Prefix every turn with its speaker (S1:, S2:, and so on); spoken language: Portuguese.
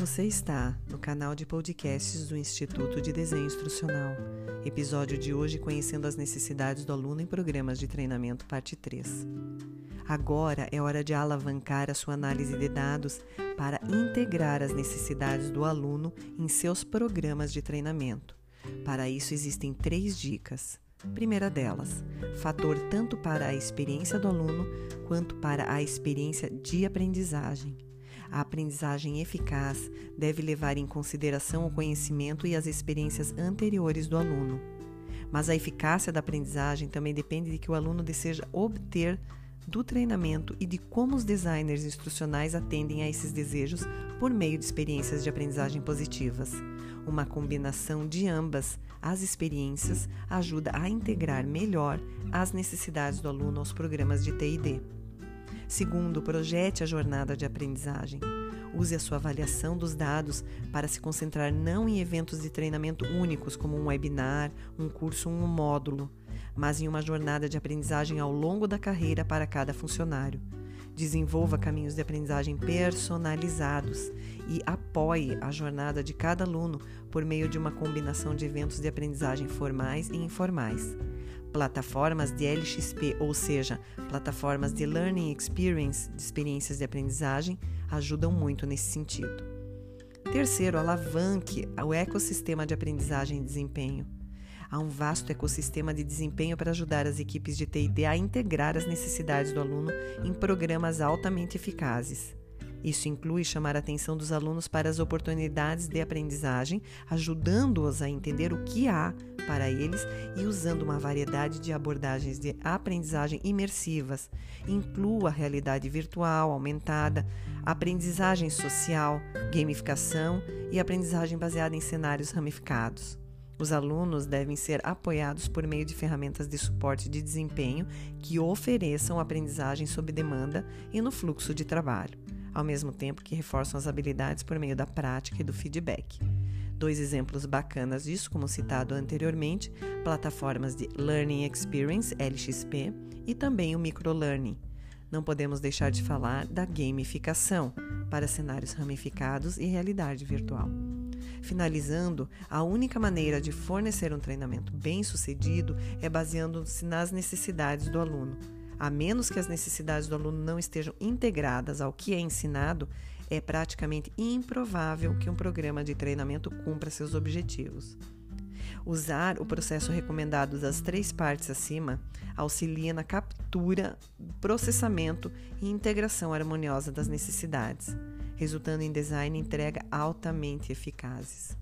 S1: Você está no canal de podcasts do Instituto de Desenho Instrucional. Episódio de hoje conhecendo as necessidades do aluno em programas de treinamento, parte 3. Agora é hora de alavancar a sua análise de dados para integrar as necessidades do aluno em seus programas de treinamento. Para isso existem três dicas. Primeira delas, fator tanto para a experiência do aluno quanto para a experiência de aprendizagem. A aprendizagem eficaz deve levar em consideração o conhecimento e as experiências anteriores do aluno. Mas a eficácia da aprendizagem também depende de que o aluno deseja obter do treinamento e de como os designers instrucionais atendem a esses desejos por meio de experiências de aprendizagem positivas. Uma combinação de ambas as experiências ajuda a integrar melhor as necessidades do aluno aos programas de TID. Segundo, projete a jornada de aprendizagem. Use a sua avaliação dos dados para se concentrar não em eventos de treinamento únicos, como um webinar, um curso ou um módulo, mas em uma jornada de aprendizagem ao longo da carreira para cada funcionário. Desenvolva caminhos de aprendizagem personalizados e apoie a jornada de cada aluno por meio de uma combinação de eventos de aprendizagem formais e informais. Plataformas de LXP, ou seja, plataformas de Learning Experience, de experiências de aprendizagem, ajudam muito nesse sentido. Terceiro, alavanque o ecossistema de aprendizagem e desempenho. Há um vasto ecossistema de desempenho para ajudar as equipes de TD a integrar as necessidades do aluno em programas altamente eficazes. Isso inclui chamar a atenção dos alunos para as oportunidades de aprendizagem, ajudando-os a entender o que há para eles e usando uma variedade de abordagens de aprendizagem imersivas. Inclua a realidade virtual, aumentada, aprendizagem social, gamificação e aprendizagem baseada em cenários ramificados. Os alunos devem ser apoiados por meio de ferramentas de suporte de desempenho que ofereçam aprendizagem sob demanda e no fluxo de trabalho ao mesmo tempo que reforçam as habilidades por meio da prática e do feedback. Dois exemplos bacanas disso, como citado anteriormente, plataformas de Learning Experience, LXP, e também o Microlearning. Não podemos deixar de falar da gamificação para cenários ramificados e realidade virtual. Finalizando, a única maneira de fornecer um treinamento bem sucedido é baseando-se nas necessidades do aluno a menos que as necessidades do aluno não estejam integradas ao que é ensinado, é praticamente improvável que um programa de treinamento cumpra seus objetivos. Usar o processo recomendado das três partes acima auxilia na captura, processamento e integração harmoniosa das necessidades, resultando em design e entrega altamente eficazes.